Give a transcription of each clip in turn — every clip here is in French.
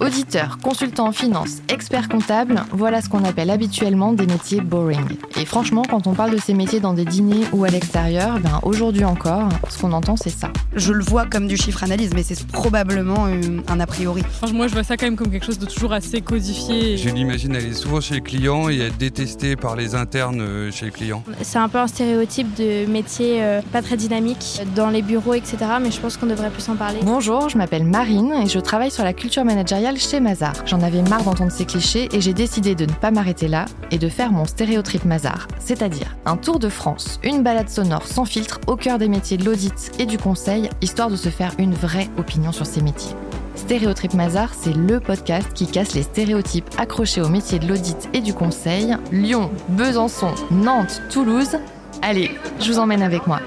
Auditeur, consultant en finance, expert comptable, voilà ce qu'on appelle habituellement des métiers boring. Et franchement, quand on parle de ces métiers dans des dîners ou à l'extérieur, ben aujourd'hui encore, ce qu'on entend c'est ça. Je le vois comme du chiffre analyse, mais c'est probablement euh, un a priori. Moi, je vois ça quand même comme quelque chose de toujours assez codifié. Je l'imagine aller souvent chez les clients et être détestée par les internes euh, chez les clients. C'est un peu un stéréotype de métier euh, pas très dynamique dans les bureaux, etc. Mais je pense qu'on devrait plus en parler. Bonjour, je m'appelle Marine et je travaille sur la culture managériale chez Mazar. J'en avais marre d'entendre ces clichés et j'ai décidé de ne pas m'arrêter là et de faire mon stéréotrip Mazar, c'est-à-dire un tour de France, une balade sonore sans filtre au cœur des métiers de l'audit et du conseil, histoire de se faire une vraie opinion sur ces métiers. Stéréotrip Mazar, c'est le podcast qui casse les stéréotypes accrochés aux métiers de l'audit et du conseil. Lyon, Besançon, Nantes, Toulouse. Allez, je vous emmène avec moi.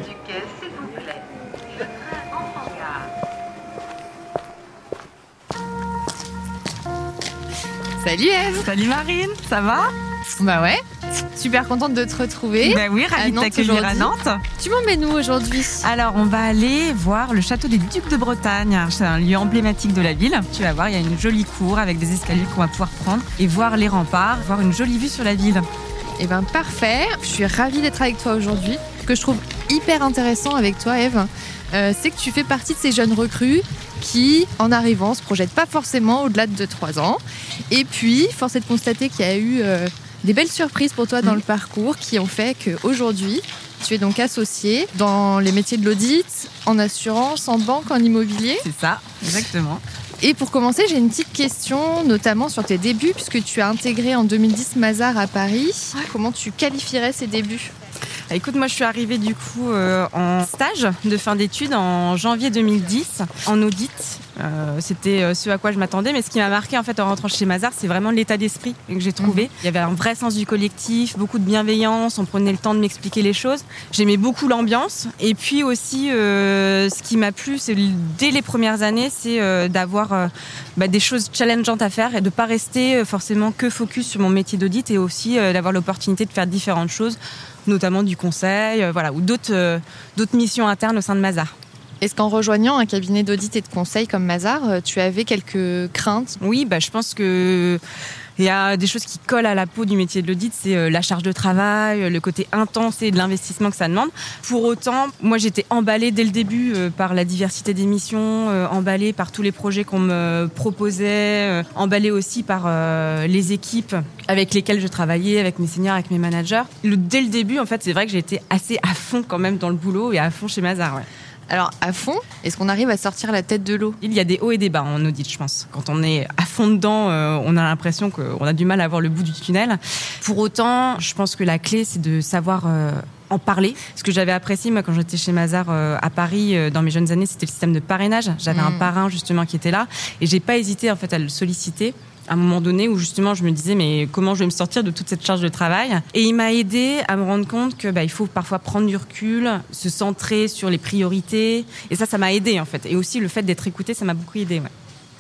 Salut Eve Salut Marine, ça va? Bah ouais, super contente de te retrouver. Bah oui, ravie de Nantes t'accueillir à. Nantes. Tu m'emmènes où aujourd'hui? Alors, on va aller voir le château des Ducs de Bretagne. C'est un lieu emblématique de la ville. Tu vas voir, il y a une jolie cour avec des escaliers qu'on va pouvoir prendre et voir les remparts, voir une jolie vue sur la ville. Eh ben parfait, je suis ravie d'être avec toi aujourd'hui. Ce que je trouve hyper intéressant avec toi Eve, euh, c'est que tu fais partie de ces jeunes recrues qui, en arrivant, se projettent pas forcément au-delà de 2-3 ans. Et puis, force est de constater qu'il y a eu euh, des belles surprises pour toi dans le parcours qui ont fait qu'aujourd'hui, tu es donc associée dans les métiers de l'audit, en assurance, en banque, en immobilier. C'est ça, exactement. Et pour commencer, j'ai une petite question, notamment sur tes débuts, puisque tu as intégré en 2010 Mazar à Paris. Comment tu qualifierais ces débuts? Écoute, moi je suis arrivée du coup euh, en stage de fin d'études en janvier 2010 en audit. Euh, C'était euh, ce à quoi je m'attendais, mais ce qui m'a marqué en fait en rentrant chez Mazar, c'est vraiment l'état d'esprit que j'ai trouvé. Il y avait un vrai sens du collectif, beaucoup de bienveillance, on prenait le temps de m'expliquer les choses. J'aimais beaucoup l'ambiance, et puis aussi euh, ce qui m'a plu, c'est dès les premières années, c'est d'avoir bah, des choses challengeantes à faire et de pas rester forcément que focus sur mon métier d'audit, et aussi d'avoir l'opportunité de faire différentes choses notamment du conseil, voilà, ou d'autres d'autres missions internes au sein de Mazar. Est-ce qu'en rejoignant un cabinet d'audit et de conseil comme Mazar, euh, tu avais quelques craintes? Oui, bah, je pense que il y a des choses qui collent à la peau du métier de l'audit, c'est euh, la charge de travail, le côté intense et de l'investissement que ça demande. Pour autant, moi j'étais emballée dès le début euh, par la diversité des missions, euh, emballée par tous les projets qu'on me proposait, euh, emballée aussi par euh, les équipes avec lesquelles je travaillais, avec mes seniors, avec mes managers. Dès le début, en fait, c'est vrai que j'ai été assez à fond quand même dans le boulot et à fond chez Mazar. Alors, à fond, est-ce qu'on arrive à sortir la tête de l'eau? Il y a des hauts et des bas en audit, je pense. Quand on est à fond dedans, euh, on a l'impression qu'on a du mal à voir le bout du tunnel. Pour autant, je pense que la clé, c'est de savoir euh, en parler. Ce que j'avais apprécié, moi, quand j'étais chez Mazar euh, à Paris, euh, dans mes jeunes années, c'était le système de parrainage. J'avais un Mm. parrain, justement, qui était là. Et j'ai pas hésité, en fait, à le solliciter à un moment donné où justement je me disais mais comment je vais me sortir de toute cette charge de travail? Et il m'a aidé à me rendre compte que bah, il faut parfois prendre du recul se centrer sur les priorités et ça ça m'a aidé en fait et aussi le fait d'être écouté ça m'a beaucoup aidé ouais.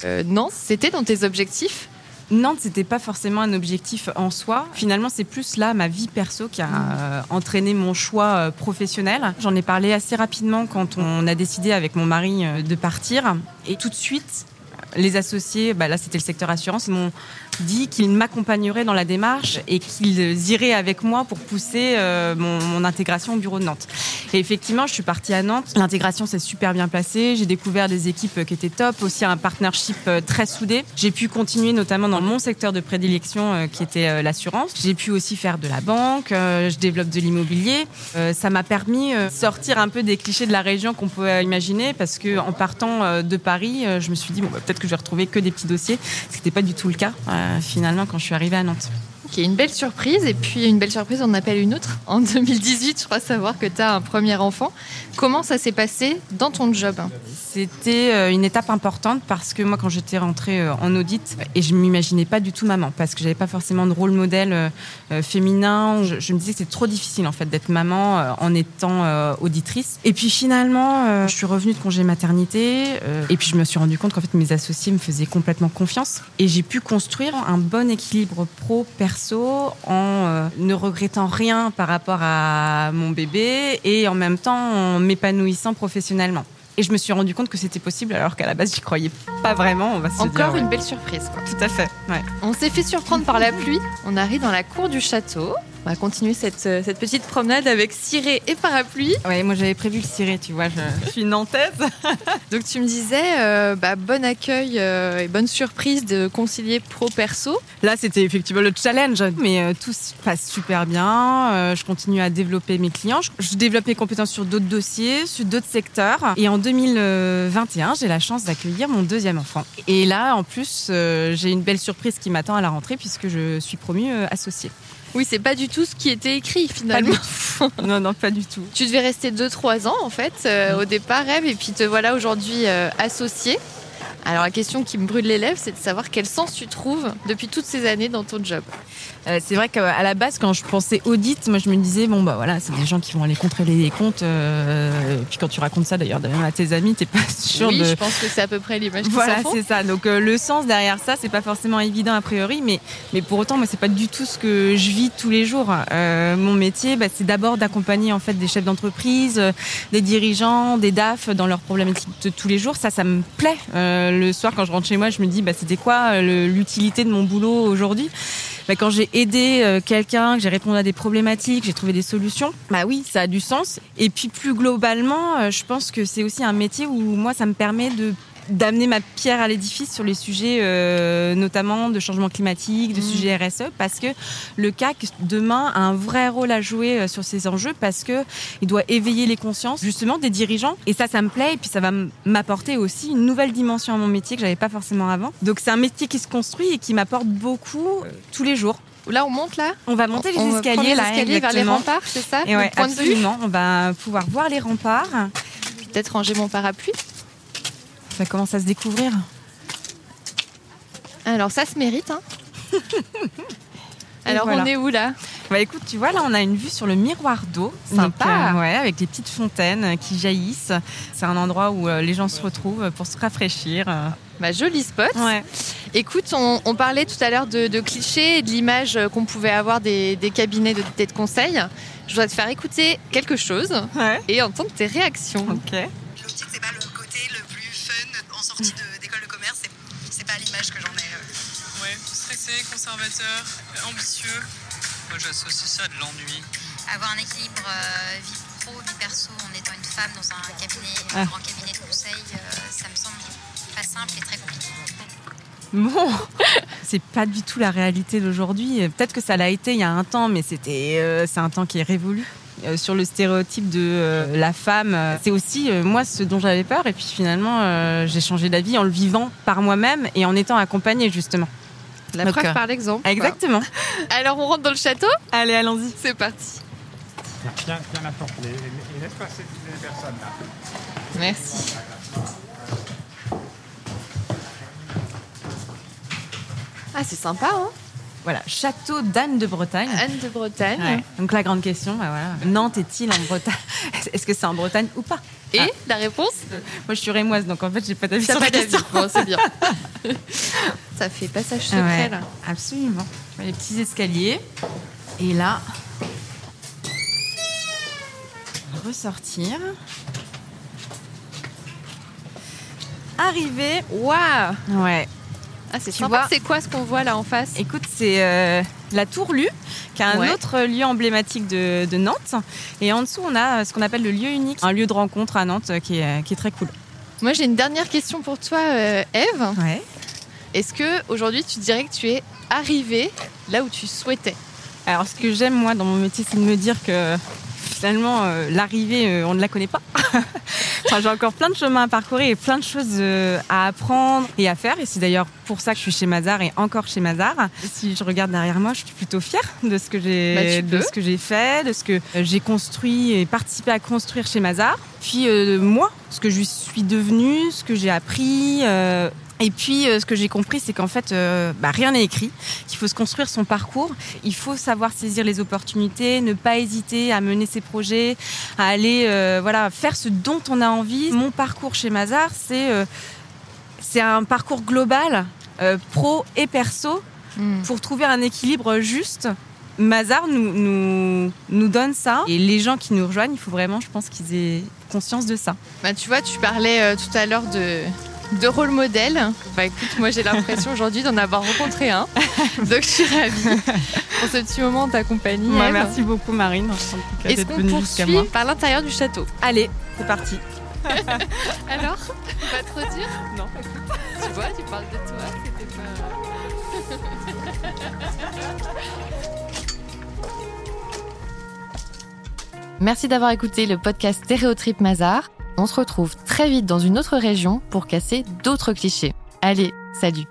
Euh, Non, c'était dans tes objectifs? Nantes, c'était pas forcément un objectif en soi. Finalement, c'est plus là ma vie perso qui a euh, entraîné mon choix euh, professionnel. J'en ai parlé assez rapidement quand on a décidé avec mon mari euh, de partir. Et tout de suite, les associés, bah là c'était le secteur assurance, dit qu'ils m'accompagneraient dans la démarche et qu'ils iraient avec moi pour pousser euh, mon, intégration au bureau de Nantes. Et effectivement, je suis partie à Nantes. L'intégration s'est super bien passée. J'ai découvert des équipes qui étaient top, aussi un partnership euh, très soudé. J'ai pu continuer notamment dans mon secteur de prédilection euh, qui était l'assurance. J'ai pu aussi faire de la banque. Je développe de l'immobilier. Ça m'a permis de sortir un peu des clichés de la région qu'on pouvait imaginer parce que en partant de Paris, je me suis dit bon, bah, peut-être que je vais retrouver que des petits dossiers. Ce n'était pas du tout le cas finalement quand je suis arrivée à Nantes. Ok, une belle surprise. Et puis, une belle surprise, on appelle une autre. En 2018, je crois savoir que tu as un premier enfant. Comment ça s'est passé dans ton job C'était euh, une étape importante parce que moi, quand j'étais rentrée euh, en audit, et je m'imaginais pas du tout maman parce que j'avais pas forcément de rôle modèle euh, féminin. Je, je me disais que c'est trop difficile en fait d'être maman en étant auditrice. Et puis finalement, je suis revenue de congé maternité et puis je me suis rendu compte qu'en fait mes associés me faisaient complètement confiance et j'ai pu construire un bon équilibre pro perso en euh, ne regrettant rien par rapport à mon bébé et en même temps en m'épanouissant professionnellement. Et je me suis rendu compte que c'était possible alors qu'à la base, j'y croyais pas vraiment. On va se Encore dire, ouais. une belle surprise. Quoi. Tout à fait. Ouais. On s'est fait surprendre par la pluie. On arrive dans la cour du château. On va continuer cette, euh, cette petite promenade avec ciré et parapluie. Ouais, moi j'avais prévu le ciré, tu vois, je, je suis nantaise. Donc tu me disais, euh, bah, bon accueil euh, et bonne surprise de concilier pro-perso. Là, c'était effectivement le challenge, mais euh, tout se passe super bien. Je continue à développer mes clients. Je, je développe mes compétences sur d'autres dossiers, sur d'autres secteurs. Et en 2021, j'ai la chance d'accueillir mon deuxième enfant. Et là, en plus, j'ai une belle surprise qui m'attend à la rentrée puisque je suis promue associée. Oui, c'est pas du tout ce qui était écrit finalement. non, non, pas du tout. Tu devais rester 2-3 ans en fait euh, au départ, Rêve, et puis te voilà aujourd'hui euh, associé. Alors la question qui me brûle les lèvres, c'est de savoir quel sens tu trouves depuis toutes ces années dans ton job. Euh, c'est vrai qu'à la base, quand je pensais audit, moi je me disais bon bah voilà, c'est des gens qui vont aller contrôler les comptes. euh, et puis quand tu racontes ça d'ailleurs à tes amis, t'es pas sûr oui, de. je pense que c'est à peu près l'image Voilà, c'est ça. Donc euh, le sens derrière ça, c'est pas forcément évident a priori, mais mais pour autant, moi c'est pas du tout ce que je vis tous les jours. Mon métier, bah, c'est d'abord d'accompagner en fait des chefs d'entreprise, des dirigeants, des DAF dans leurs problématiques de tous les jours. Ça, ça me plaît. Le soir, quand je rentre chez moi, je me dis bah c'était quoi euh, l'utilité de mon boulot aujourd'hui? Bah, quand j'ai aidé euh, quelqu'un, que j'ai répondu à des problématiques, j'ai trouvé des solutions, bah oui, ça a du sens. Et puis plus globalement, euh, je pense que c'est aussi un métier où moi, ça me permet de d'amener ma pierre à l'édifice sur les sujets euh, notamment de changement climatique, de Mmh. sujets RSE, parce que le CAC demain a un vrai rôle à jouer euh, sur ces enjeux, parce que il doit éveiller les consciences justement des dirigeants. Et ça, ça me plaît, et puis ça va m'apporter aussi une nouvelle dimension à mon métier que j'avais pas forcément avant. Donc c'est un métier qui se construit et qui m'apporte beaucoup euh, tous les jours. Là, on monte là? On va monter les On va escaliers les là, escaliers vers les remparts, c'est ça? Et ouais, Le point de vue? absolument. On va pouvoir voir les remparts. Peut-être ranger mon parapluie. Ça commence à se découvrir. Alors ça se mérite. Hein Alors voilà. on est où là? Bah écoute, tu vois, là, on a une vue sur le miroir d'eau. Sympa. Donc, euh, ouais, avec des petites fontaines euh, qui jaillissent. C'est un endroit où euh, les gens se retrouvent pour se rafraîchir. bah, Joli spot. Ouais. Écoute, on, on parlait tout à l'heure de, de clichés et de l'image qu'on pouvait avoir des, des cabinets de tête conseil. Je dois te faire écouter quelque chose Ouais. et entendre tes réactions. Ok. L'optique, c'est pas sortie de- d'école de commerce. C'est- C'est pas l'image que j'en ai. euh. Ouais, stressé, conservateur, ambitieux. Moi, j'associe ça à de l'ennui. Avoir un équilibre euh, vie pro, vie perso en étant une femme dans un cabinet, un Ah. grand cabinet de conseil, euh, ça me semble pas simple et très compliqué. Bon, c'est pas du tout la réalité d'aujourd'hui. Peut-être que ça l'a été il y a un temps, mais c'était, euh, c'est un temps qui est révolu. Euh, sur le stéréotype de euh, la femme, c'est aussi euh, moi ce dont j'avais peur. Et puis finalement, euh, j'ai changé d'avis en le vivant par moi-même et en étant accompagnée justement. La Donc, preuve par l'exemple. Exactement. Alors on rentre dans le château Allez, allons-y. C'est parti. Viens, viens la porte et, et laisse passer toutes les personnes là. Merci. Ah, c'est sympa, hein Voilà, château d'Anne de Bretagne. Anne de Bretagne. Ouais. Donc la grande question, bah voilà, Nantes est-il en Bretagne Est-ce que c'est en Bretagne ou pas Et Ah. la réponse? Moi, je suis rémoise, donc en fait, j'ai pas d'avis sur pas la question. Bon, c'est bien. Ça fait passage secret, Ouais, là. Absolument. Les petits escaliers. Et là, ressortir. Arriver. Waouh Ouais. Ah, c'est sympa. C'est quoi ce qu'on voit là en face? Écoute, c'est euh, la Tour Lu, qui est un Ouais. autre lieu emblématique de, de Nantes. Et en dessous, on a euh, ce qu'on appelle le lieu unique, un lieu de rencontre à Nantes euh, qui est, qui est très cool. Moi, j'ai une dernière question pour toi, euh, Eve. Ouais. Est-ce que aujourd'hui, tu dirais que tu es arrivée là où tu souhaitais? Alors, ce que j'aime, moi, dans mon métier, c'est de me dire que finalement, euh, l'arrivée, on ne la connaît pas. Enfin, j'ai encore plein de chemins à parcourir et plein de choses euh, à apprendre et à faire. Et c'est d'ailleurs pour ça que je suis chez Mazar et encore chez Mazar. Si je regarde derrière moi, je suis plutôt fière de ce que j'ai, Bah, tu de peux. ce que j'ai fait, de ce que euh, j'ai construit et participé à construire chez Mazar. Puis euh, moi, ce que je suis devenue, ce que j'ai appris. euh, et puis, euh, ce que j'ai compris, c'est qu'en fait, euh, bah, rien n'est écrit, qu'il faut se construire son parcours. Il faut savoir saisir les opportunités, ne pas hésiter à mener ses projets, à aller euh, voilà, faire ce dont on a envie. Mon parcours chez Mazar, c'est euh, un parcours global, pro et perso, Hmm. pour trouver un équilibre juste Mazar nous, nous, nous donne ça. Et les gens qui nous rejoignent, il faut vraiment, je pense, qu'ils aient conscience de ça. Bah, tu vois, tu parlais tout à l'heure de, de rôle modèle. Bah écoute, moi j'ai l'impression aujourd'hui d'en avoir rencontré un. Donc je suis ravie pour ce petit moment de ta compagnie. Ouais, Ève. merci beaucoup, Marine. Est-ce qu'on poursuit moi. par l'intérieur du château? Allez, c'est parti. Alors Pas trop dur Non, écoute, tu vois, tu parles de toi, c'était pas... Merci d'avoir écouté le podcast Stéréotrip Mazar. On se retrouve très vite dans une autre région pour casser d'autres clichés. Allez, salut